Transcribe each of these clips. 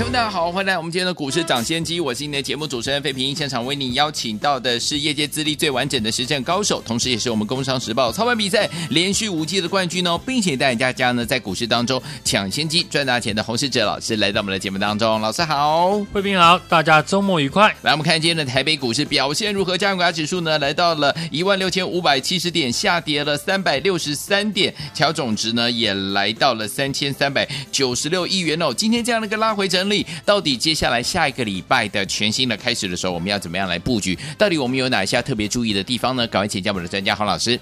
听众大家好，欢迎来我们今天的股市涨先机，我是今天的节目主持人费平。现场为你邀请到的是业界资历最完整的实战高手，同时也是我们工商时报操盘比赛连续五季的冠军哦，并且带领大家呢在股市当中抢先机赚大钱的洪世哲老师来到我们的节目当中。老师好，费平好，大家周末愉快。来，我们看今天的台北股市表现如何？加权指数呢来到了一万六千五百七十点，下跌了三百六十三点，调总值呢也来到了三千三百九十六亿元哦。今天这样的一个拉回整理。到底接下来下一个礼拜的全新的开始的时候，我们要怎么样来布局？到底我们有哪些特别注意的地方呢？赶快请教我们的专家洪老师。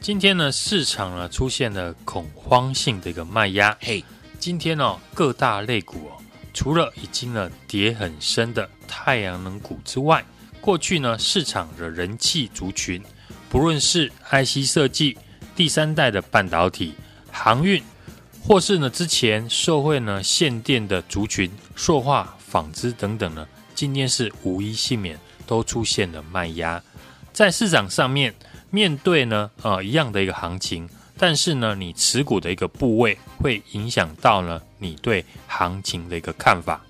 今天呢，市场呢出现了恐慌性的一个卖压。嘿，今天呢、哦，各大类股哦，除了已经呢跌很深的太阳能股之外，过去呢市场的人气族群，不论是 IC 设计、第三代的半导体、航运。或是呢，之前受惠呢限电的族群、塑化、纺织等等呢，今天是无一幸免，都出现了卖压。在市场上面，面对呢呃一样的一个行情，但是呢，你持股的一个部位会影响到呢你对行情的一个看法。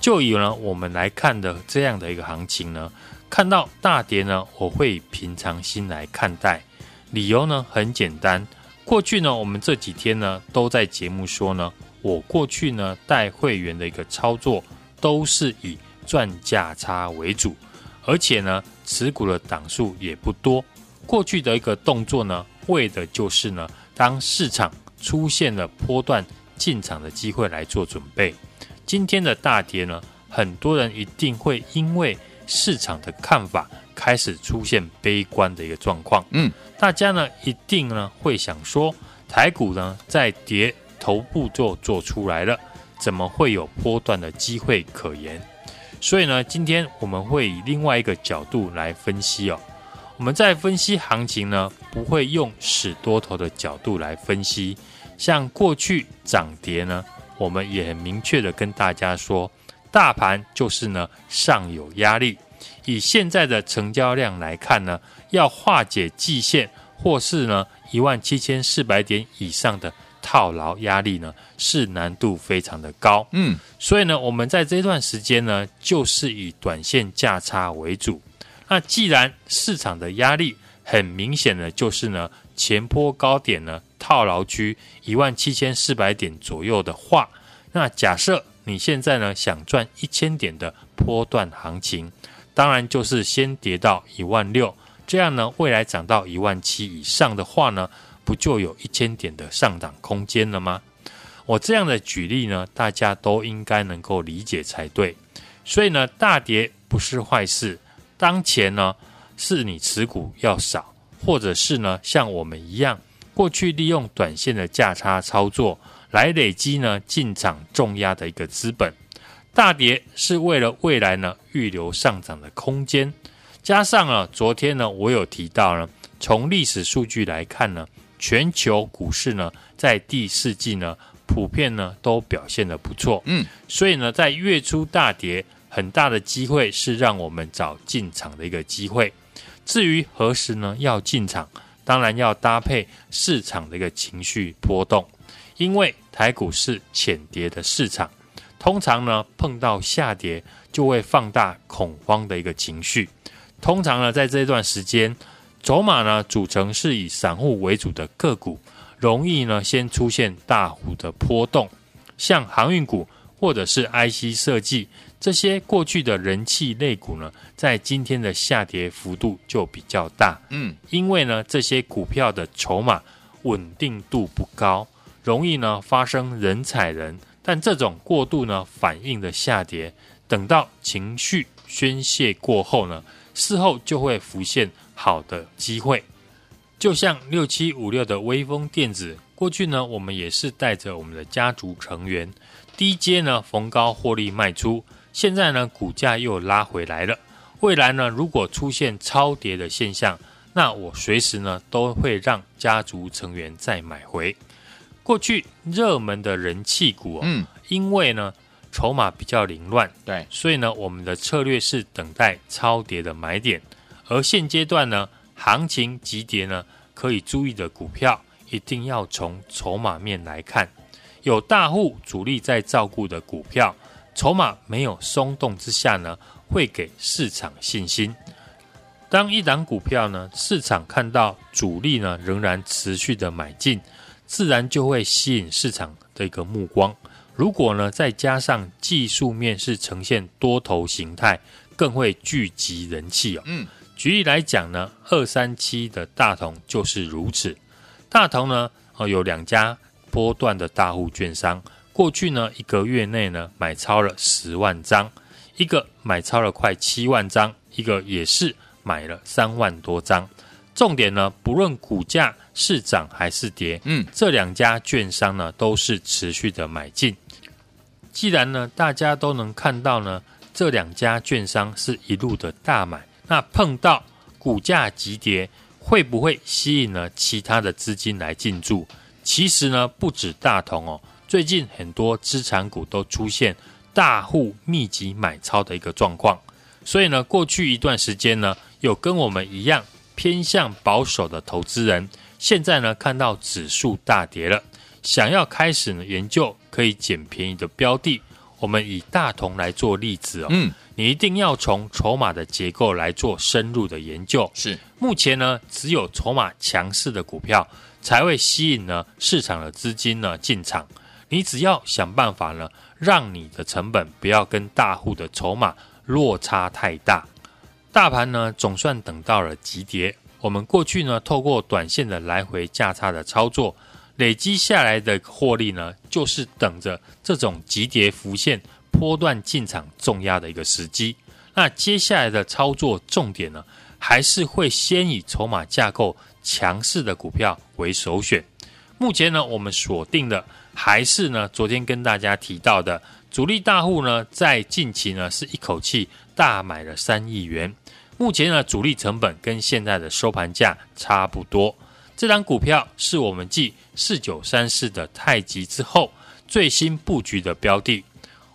就以呢我们来看的这样的一个行情呢，看到大跌呢，我会平常心来看待。理由呢很简单。过去呢，我们这几天呢都在节目说呢，我过去呢带会员的一个操作都是以赚价差为主，而且呢持股的档数也不多。过去的一个动作呢，为的就是呢，当市场出现了波段进场的机会来做准备。今天的大跌呢，很多人一定会因为市场的看法开始出现悲观的一个状况。嗯。大家呢一定呢会想说，台股呢在跌头部就做出来了，怎么会有波段的机会可言？所以呢，今天我们会以另外一个角度来分析哦。我们在分析行情呢，不会用死多头的角度来分析。像过去涨跌呢，我们也很明确的跟大家说，大盘就是呢上有压力。以现在的成交量来看呢，要化解季线或是呢一万七千四百点以上的套牢压力呢，是难度非常的高。嗯，所以呢，我们在这段时间呢，就是以短线价差为主。那既然市场的压力很明显的就是呢前坡高点呢套牢区一万七千四百点左右的话，那假设你现在呢想赚一千点的波段行情。当然就是先跌到一万六，这样呢，未来涨到一万七以上的话呢，不就有一千点的上涨空间了吗？我这样的举例呢，大家都应该能够理解才对。所以呢，大跌不是坏事。当前呢，是你持股要少，或者是呢，像我们一样，过去利用短线的价差操作来累积呢进场重压的一个资本。大跌是为了未来呢预留上涨的空间，加上了昨天呢我有提到呢，从历史数据来看呢，全球股市呢在第四季呢普遍呢都表现的不错，嗯，所以呢在月初大跌，很大的机会是让我们找进场的一个机会。至于何时呢要进场，当然要搭配市场的一个情绪波动，因为台股是浅跌的市场。通常呢，碰到下跌就会放大恐慌的一个情绪。通常呢，在这段时间，筹码呢组成是以散户为主的个股，容易呢先出现大幅的波动。像航运股或者是 IC 设计这些过去的人气类股呢，在今天的下跌幅度就比较大。嗯，因为呢这些股票的筹码稳定度不高，容易呢发生人踩人。但这种过度呢反应的下跌，等到情绪宣泄过后呢，事后就会浮现好的机会。就像六七五六的威风电子，过去呢我们也是带着我们的家族成员低阶呢逢高获利卖出，现在呢股价又拉回来了。未来呢如果出现超跌的现象，那我随时呢都会让家族成员再买回。过去热门的人气股哦，嗯，因为呢筹码比较凌乱，对，所以呢我们的策略是等待超跌的买点。而现阶段呢，行情急跌呢，可以注意的股票，一定要从筹码面来看。有大户主力在照顾的股票，筹码没有松动之下呢，会给市场信心。当一档股票呢，市场看到主力呢仍然持续的买进，自然就会吸引市场的一个目光。如果呢再加上技术面是呈现多头形态，更会聚集人气哦。嗯，举例来讲呢，二三七的大同就是如此。大同呢，哦有两家。波段的大户券商，过去呢一个月内呢买超了十万张，一个买超了快七万张，一个也是买了三万多张。重点呢，不论股价是涨还是跌，嗯，这两家券商呢都是持续的买进。既然呢大家都能看到呢这两家券商是一路的大买，那碰到股价急跌，会不会吸引了其他的资金来进驻？其实呢，不止大同哦，最近很多资产股都出现大户密集买超的一个状况。所以呢，过去一段时间呢，有跟我们一样偏向保守的投资人，现在呢看到指数大跌了，想要开始呢研究可以捡便宜的标的。我们以大同来做例子哦，嗯，你一定要从筹码的结构来做深入的研究。是，目前呢，只有筹码强势的股票。才会吸引呢市场的资金呢进场。你只要想办法呢，让你的成本不要跟大户的筹码落差太大。大盘呢总算等到了急跌。我们过去呢透过短线的来回价差的操作，累积下来的获利呢，就是等着这种急跌浮现、波段进场重压的一个时机。那接下来的操作重点呢，还是会先以筹码架构强势的股票为首选。目前呢，我们锁定的还是呢，昨天跟大家提到的主力大户呢，在近期呢是一口气大买了三亿元。目前呢，主力成本跟现在的收盘价差不多。这档股票是我们继四九三四的太极之后最新布局的标的。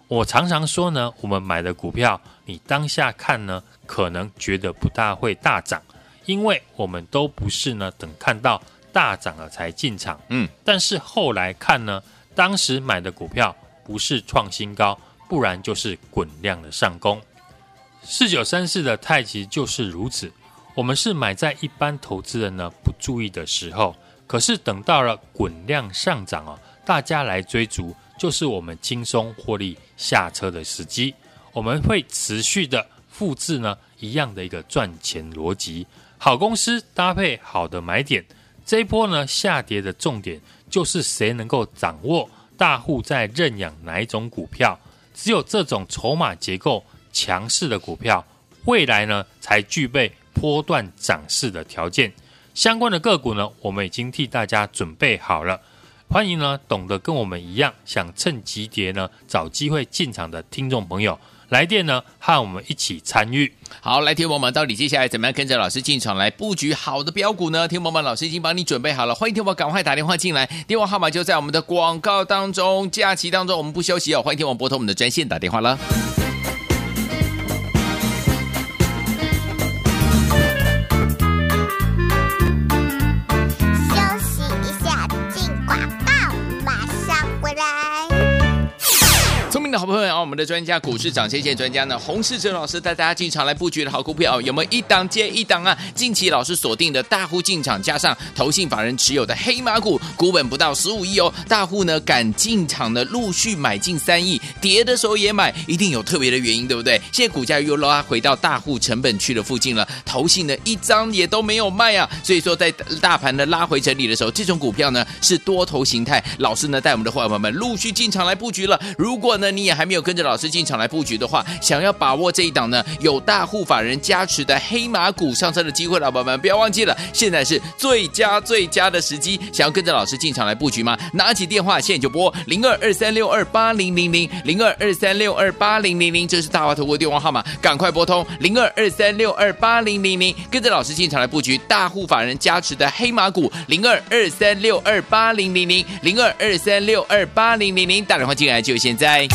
我常常说呢，我们买的股票，你当下看呢，可能觉得不大会大涨。因为我们都不是呢，等看到大涨了才进场，嗯，但是后来看呢，当时买的股票不是创新高，不然就是滚量的上攻。四九三四的太极就是如此，我们是买在一般投资人呢不注意的时候，可是等到了滚量上涨哦，大家来追逐，就是我们轻松获利下车的时机。我们会持续的复制呢一样的一个赚钱逻辑。好公司搭配好的买点，这一波呢下跌的重点就是谁能够掌握大户在认养哪一种股票，只有这种筹码结构强势的股票，未来呢才具备波段涨势的条件。相关的个股呢，我们已经替大家准备好了，欢迎呢懂得跟我们一样想趁急跌呢找机会进场的听众朋友。来电呢，和我们一起参与。好，来，听友们，到底接下来怎么样跟着老师进场来布局好的标股呢？听友们，老师已经帮你准备好了，欢迎听友赶快打电话进来，电话号码就在我们的广告当中。假期当中我们不休息哦，欢迎听友拨通我们的专线打电话了。我们的专家股市涨先线专家呢，洪世哲老师带大家进场来布局的好股票，有没有一档接一档啊？近期老师锁定的大户进场，加上投信法人持有的黑马股，股本不到十五亿哦，大户呢敢进场呢，陆续买进三亿，跌的时候也买，一定有特别的原因，对不对？现在股价又拉回到大户成本区的附近了，投信呢一张也都没有卖啊，所以说在大盘的拉回整理的时候，这种股票呢是多头形态，老师呢带我们的伙伴们陆续进场来布局了。如果呢你也还没有跟着老师进场来布局的话，想要把握这一档呢有大户法人加持的黑马股上车的机会，老板们不要忘记了，现在是最佳最佳的时机。想要跟着老师进场来布局吗？拿起电话现在就拨零二二三六二八零零零零二二三六二八零零零，这是大华投顾的电话号码，赶快拨通零二二三六二八零零零，跟着老师进场来布局大户法人加持的黑马股零二二三六二八零零零零二二三六二八零零零，打电话进来就现在。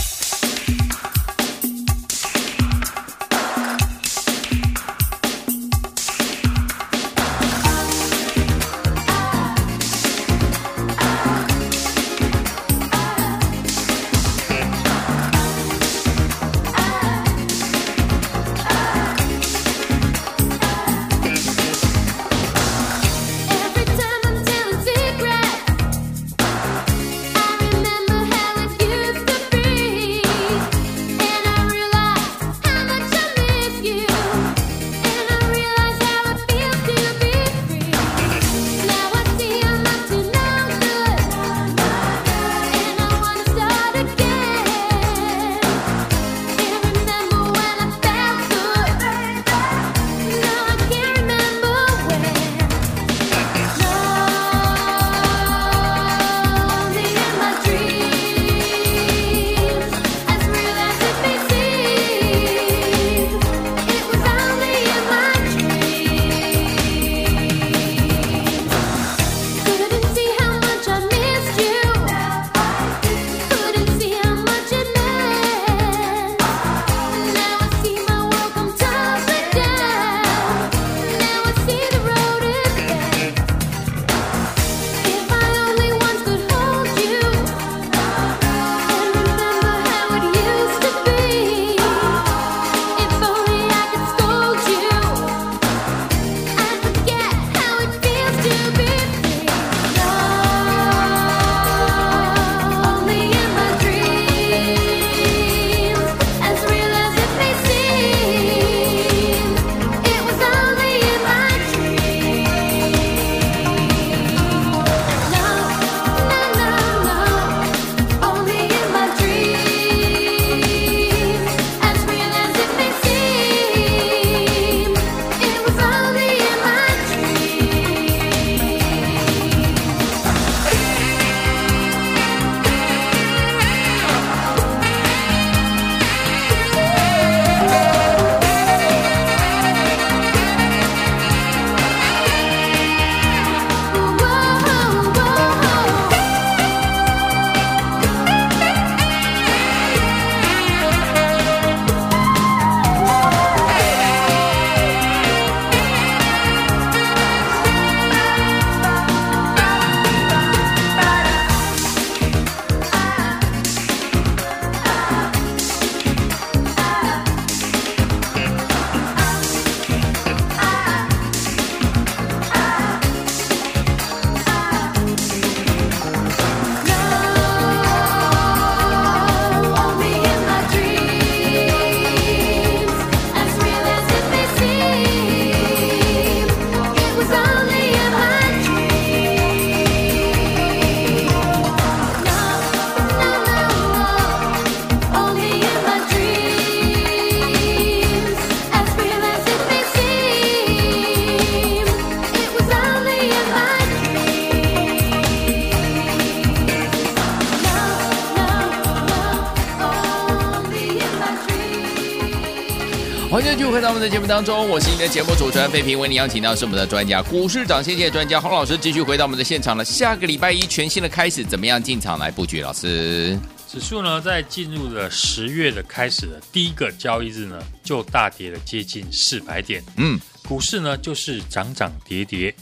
回到我们的节目当中，我是你的节目主持人费平，为你邀请到是我们的专家股市涨先机专家洪老师，继续回到我们的现场了。下个礼拜一全新的开始，怎么样进场来布局？老师，指数呢在进入了十月的开始的第一个交易日呢，就大跌了接近四百点。嗯，股市呢就是涨涨跌跌，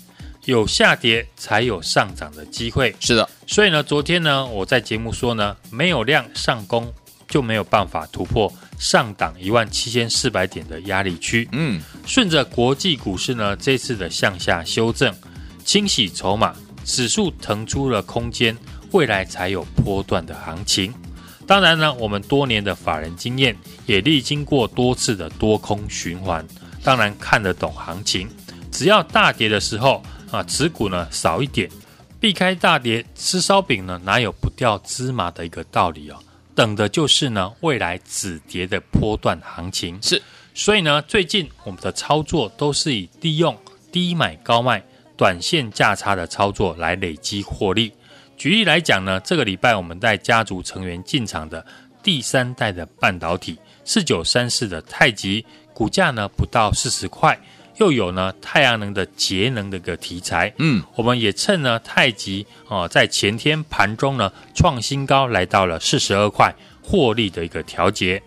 有下跌才有上涨的机会。是的，所以呢，昨天呢我在节目说呢，没有量上攻。就没有办法突破上档一万七千四百点的压力区。嗯，顺着国际股市呢，这次的向下修正，清洗筹码，指数腾出了空间，未来才有波段的行情。当然呢，我们多年的法人经验，也历经过多次的多空循环，当然看得懂行情。只要大跌的时候啊，持股呢少一点，避开大跌，吃烧饼呢哪有不掉芝麻的一个道理哦。等的就是呢未来止跌的波段行情。是，所以呢，最近我们的操作都是以利用低买高卖、短线价差的操作来累积获利。举例来讲呢，这个礼拜我们带家族成员进场的第三代的半导体四九三四的太极，股价呢不到四十块。又有呢太阳能的节能的一个题材，嗯，我们也趁呢太极哦在前天盘中呢创新高来到了四十二块，获利的一个调节。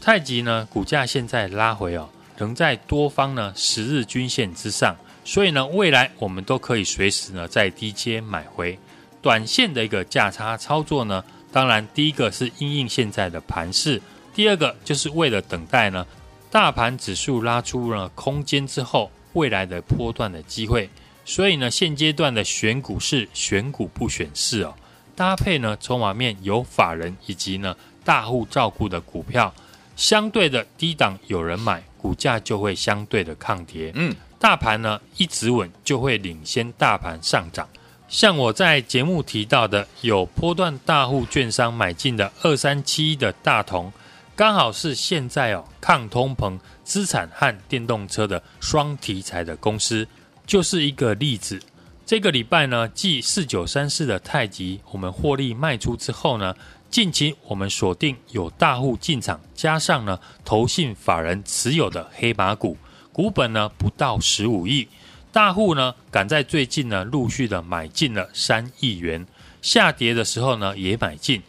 太极呢股价现在拉回哦，仍在多方呢十日均线之上，所以呢未来我们都可以随时呢在低阶买回。短线的一个价差操作呢，当然第一个是因应现在的盘势，第二个就是为了等待呢。大盘指数拉出了空间之后，未来的波段的机会，所以呢，现阶段的选股是选股不选市哦。搭配呢，筹码面有法人以及呢大户照顾的股票，相对的低档有人买，股价就会相对的抗跌。嗯，大盘呢一直稳，就会领先大盘上涨。像我在节目提到的，有波段大户券商买进的二三七一的大同。刚好是现在哦，抗通膨、资产和电动车的双题材的公司，就是一个例子。这个礼拜呢，继四九三四的太极，我们获利卖出之后呢，近期我们锁定有大户进场，加上呢，投信法人持有的黑马股，股本呢不到十五亿，大户呢赶在最近呢陆续的买进了三亿元，下跌的时候呢也买进，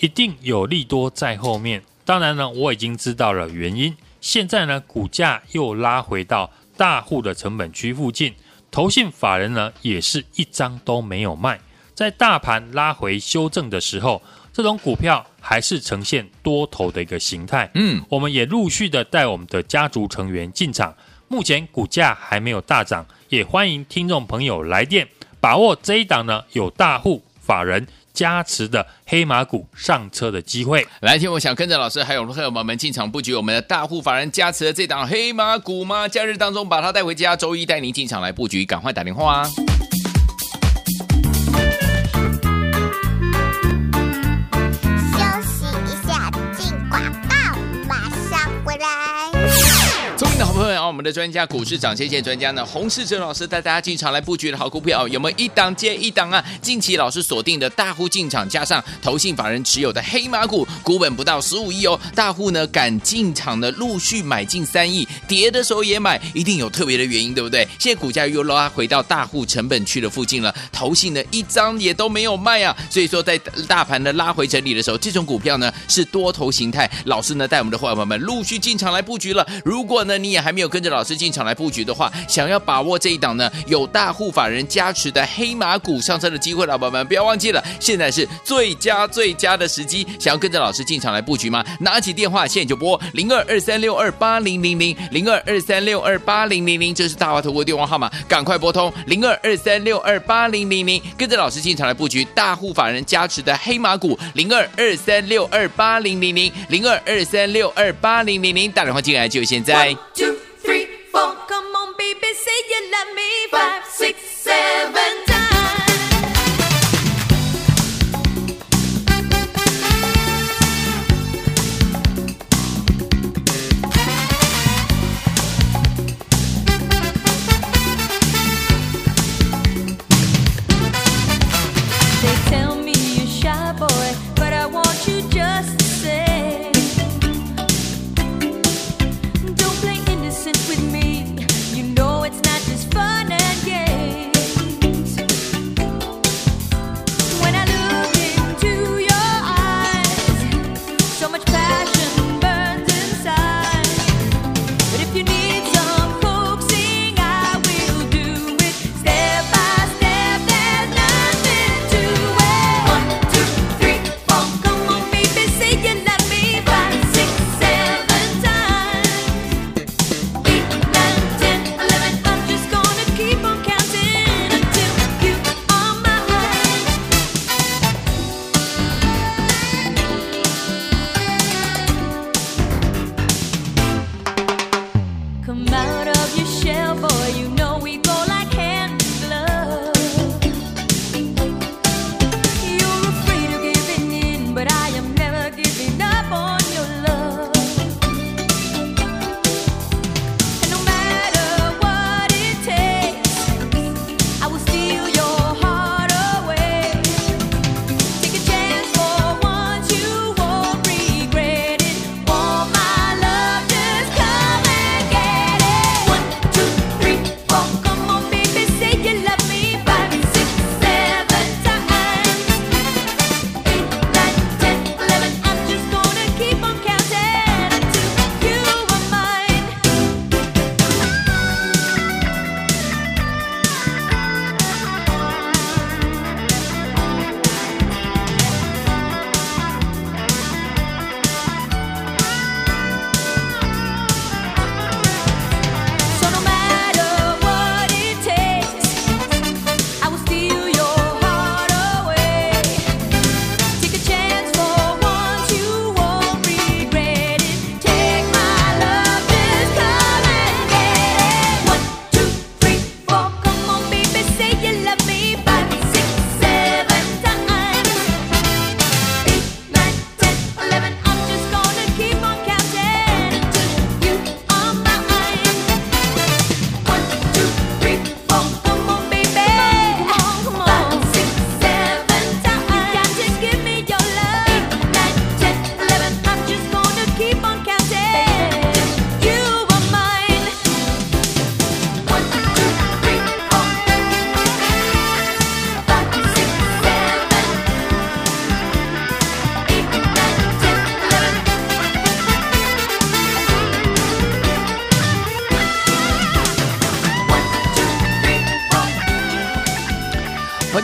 一定有利多在后面。当然呢，我已经知道了原因。现在呢，股价又拉回到大户的成本区附近，投信法人呢也是一张都没有卖。在大盘拉回修正的时候，这种股票还是呈现多头的一个形态。嗯，我们也陆续的带我们的家族成员进场，目前股价还没有大涨，也欢迎听众朋友来电把握这一档呢，有大户法人。加持的黑马股上车的机会，来听我想跟着老师还有朋友们进场布局我们的大户法人加持的这档黑马股吗？假日当中把它带回家，周一带您进场来布局，赶快打电话啊！的专家股市涨先见专家呢，洪世哲老师带大家进场来布局的好股票，有没有一档接一档啊？近期老师锁定的大户进场，加上投信法人持有的黑马股，股本不到十五亿哦。大户呢敢进场的陆续买进三亿，跌的时候也买，一定有特别的原因，对不对？现在股价又拉回到大户成本区的附近了，投信呢一张也都没有卖啊。所以说在大盘的拉回整理的时候，这种股票呢是多头形态。老师呢带我们的伙伴们陆续进场来布局了。如果呢你也还没有跟着老老师进场来布局的话，想要把握这一档呢有大户法人加持的黑马股上车的机会，老板们不要忘记了，现在是最佳最佳的时机。想要跟着老师进场来布局吗？拿起电话现在就拨零二二三六二八零零零零二二三六二八零零零，这是大华投顾电话号码，赶快拨通零二二三六二八零零零，跟着老师进场来布局大户法人加持的黑马股零二二三六二八零零零零二二三六二八零零零，打电话进来就现在。欢迎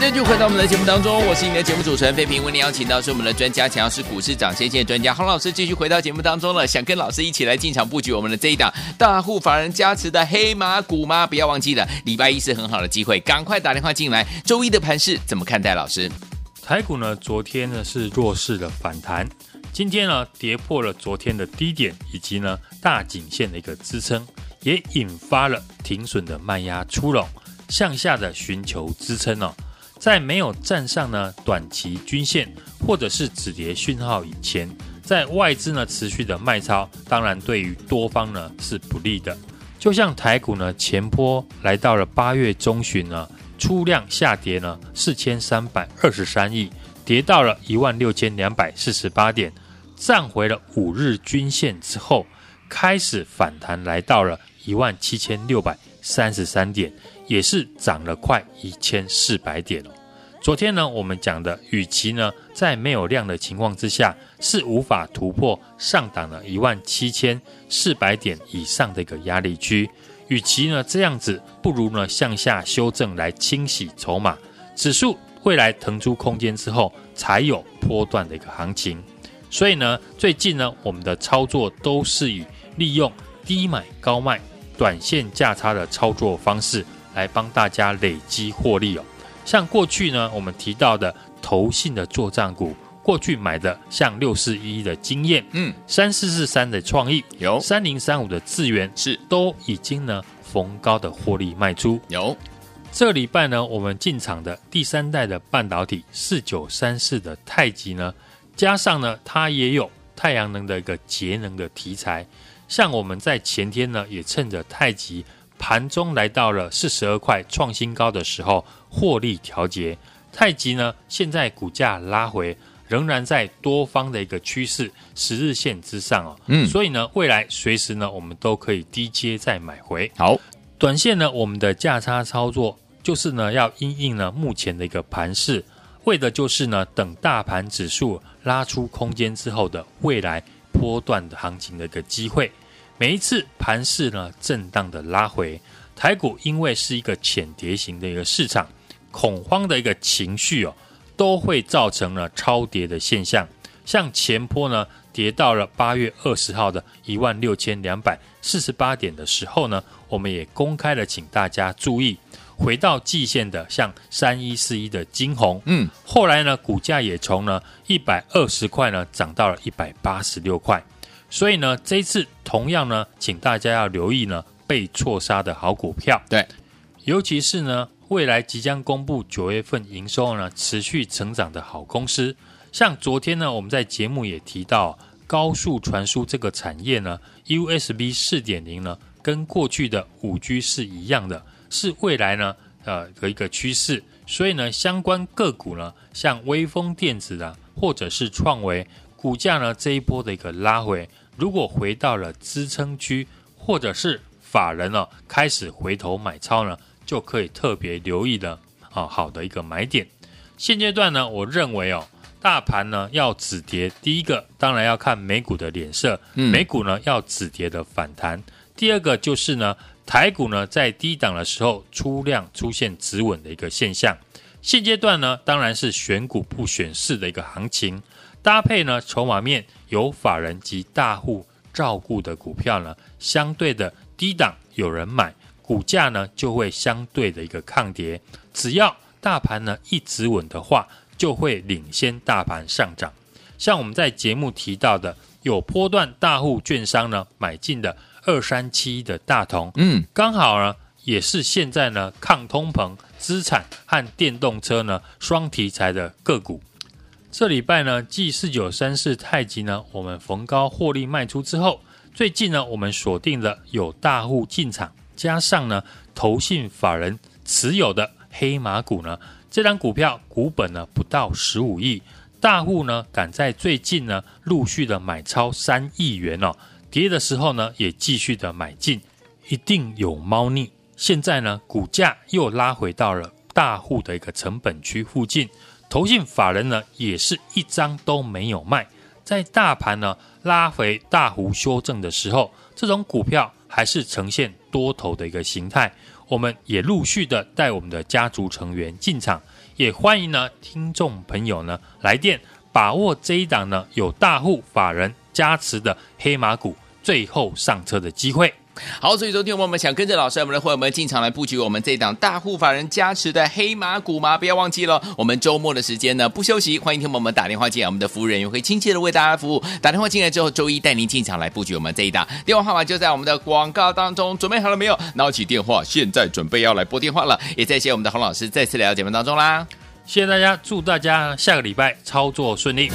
继续回到我们的节目当中，我是你的节目主持人费平。为你邀请到是我们的专家，强是股市涨先见专家洪老师，继续回到节目当中了。想跟老师一起来进场布局我们的这一档大户法人加持的黑马股吗？不要忘记了，礼拜一是很好的机会，赶快打电话进来。周一的盘势怎么看待？老师，台股呢，昨天呢是弱势的反弹，今天呢跌破了昨天的低点以及呢大颈线的一个支撑，也引发了停损的卖压出笼，向下的寻求支撑哦。在没有站上呢短期均线或者是止跌讯号以前，在外资呢持续的卖超，当然对于多方呢是不利的。就像台股呢前波来到了八月中旬呢，出量下跌呢四千三百二十三亿，跌到了一万六千两百四十八点，站回了五日均线之后，开始反弹来到了一万七千六百三十三点。也是涨了快一千四百点哦。昨天呢，我们讲的，与其呢在没有量的情况之下，是无法突破上档的一万七千四百点以上的一个压力区，与其呢这样子，不如呢向下修正来清洗筹码，指数未来腾出空间之后，才有波段的一个行情。所以呢，最近呢，我们的操作都是以利用低买高卖、短线价差的操作方式。来帮大家累积获利哦，像过去呢，我们提到的投信的作战股，过去买的像六四一一的经验，嗯，三四四三的创意，有。三零三五的智源，是。都已经呢逢高的获利卖出。有。这礼拜呢，我们进场的第三代的半导体四九三四的太极呢，加上呢它也有太阳能的一个节能的题材，像我们在前天呢也趁着太极。盘中来到了四十二块创新高的时候，获利调节。太极呢，现在股价拉回，仍然在多方的一个趋势十日线之上哦。嗯，所以呢，未来随时呢，我们都可以低接再买回。好，短线呢，我们的价差操作就是呢，要因应呢目前的一个盘势，为的就是呢，等大盘指数拉出空间之后的未来波段的行情的一个机会。每一次盘势呢震荡的拉回，台股因为是一个浅碟型的一个市场，恐慌的一个情绪哦，都会造成了超跌的现象。像前波呢跌到了八月二十号的一万六千两百四十八点的时候呢，我们也公开了，请大家注意，回到季线的像三一四一的金红，嗯，后来呢股价也从呢一百二十块呢涨到了一百八十六块。所以呢，这一次同样呢，请大家要留意呢被错杀的好股票。对，尤其是呢未来即将公布九月份营收呢持续成长的好公司，像昨天呢我们在节目也提到高速传输这个产业呢，USB 四点零呢跟过去的五 G 是一样的，是未来呢呃的一个趋势。所以呢，相关个股呢，像微风电子啊，或者是创维股价呢这一波的一个拉回。如果回到了支撑区，或者是法人哦开始回头买超呢，就可以特别留意的啊好的一个买点。现阶段呢，我认为哦，大盘呢要止跌，第一个当然要看美股的脸色，美股呢要止跌的反弹。第二个就是呢，台股呢在低档的时候出量出现止稳的一个现象。现阶段呢，当然是选股不选市的一个行情。搭配呢，筹码面有法人及大户照顾的股票呢，相对的低档有人买，股价呢就会相对的一个抗跌。只要大盘呢一直稳的话，就会领先大盘上涨。像我们在节目提到的，有波段大户券商呢买进的二三七的大同，嗯，刚好呢也是现在呢抗通膨、资产和电动车呢双题材的个股。这礼拜呢，继四九三四太极呢，我们逢高获利卖出之后，最近呢，我们锁定了有大户进场，加上呢，投信法人持有的黑马股呢，这张股票股本呢不到十五亿，大户呢赶在最近呢陆续的买超三亿元哦，跌的时候呢也继续的买进，一定有猫腻。现在呢，股价又拉回到了大户的一个成本区附近。投信法人呢，也是一张都没有卖。在大盘呢拉回大幅修正的时候，这种股票还是呈现多头的一个形态。我们也陆续的带我们的家族成员进场，也欢迎呢听众朋友呢来电，把握这一档呢有大户法人加持的黑马股最后上车的机会。好，所以昨天我们想跟着老师，我们的会员们进场来布局我们这档大户法人加持的黑马股吗？不要忘记了，我们周末的时间呢不休息，欢迎听友们打电话进来，我们的服务人员会亲切的为大家服务。打电话进来之后，周一带您进场来布局我们这一档，电话号码就在我们的广告当中，准备好了没有？拿起电话，现在准备要来拨电话了。也再谢我们的洪老师再次来到节目当中啦，谢谢大家，祝大家下个礼拜操作顺利。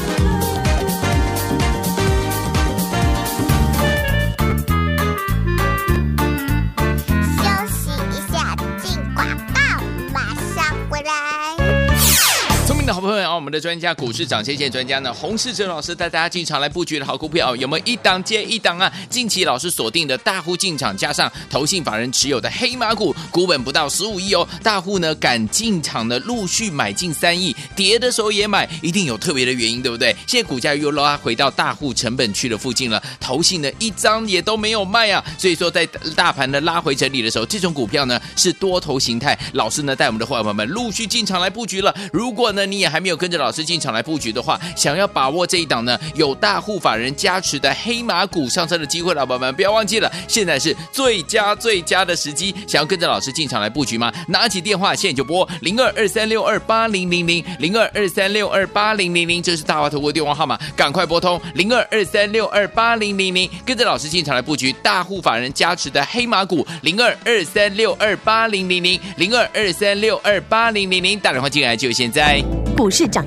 我们的专家股市涨先线专家呢，洪世哲老师带大家进场来布局的好股票，有没有一档接一档啊？近期老师锁定的大户进场，加上投信法人持有的黑马股，股本不到十五亿哦，大户呢敢进场的陆续买进三亿，跌的时候也买，一定有特别的原因，对不对？现在股价又拉回到大户成本区的附近了，投信呢一张也都没有卖啊，所以说在大盘的拉回整理的时候，这种股票呢是多头形态，老师呢带我们的伙伴们陆续进场来布局了。如果呢你也还没有跟着老师进场来布局的话，想要把握这一档呢有大户法人加持的黑马股上车的机会，老板们不要忘记了，现在是最佳最佳的时机。想要跟着老师进场来布局吗？拿起电话现在就拨零二二三六二八零零零零二二三六二八零零零，这是大华投顾电话号码，赶快拨通零二二三六二八零零零，跟着老师进场来布局大户法人加持的黑马股零二二三六二八零零零零二二三六二八零零零，打电话进来就现在。股市涨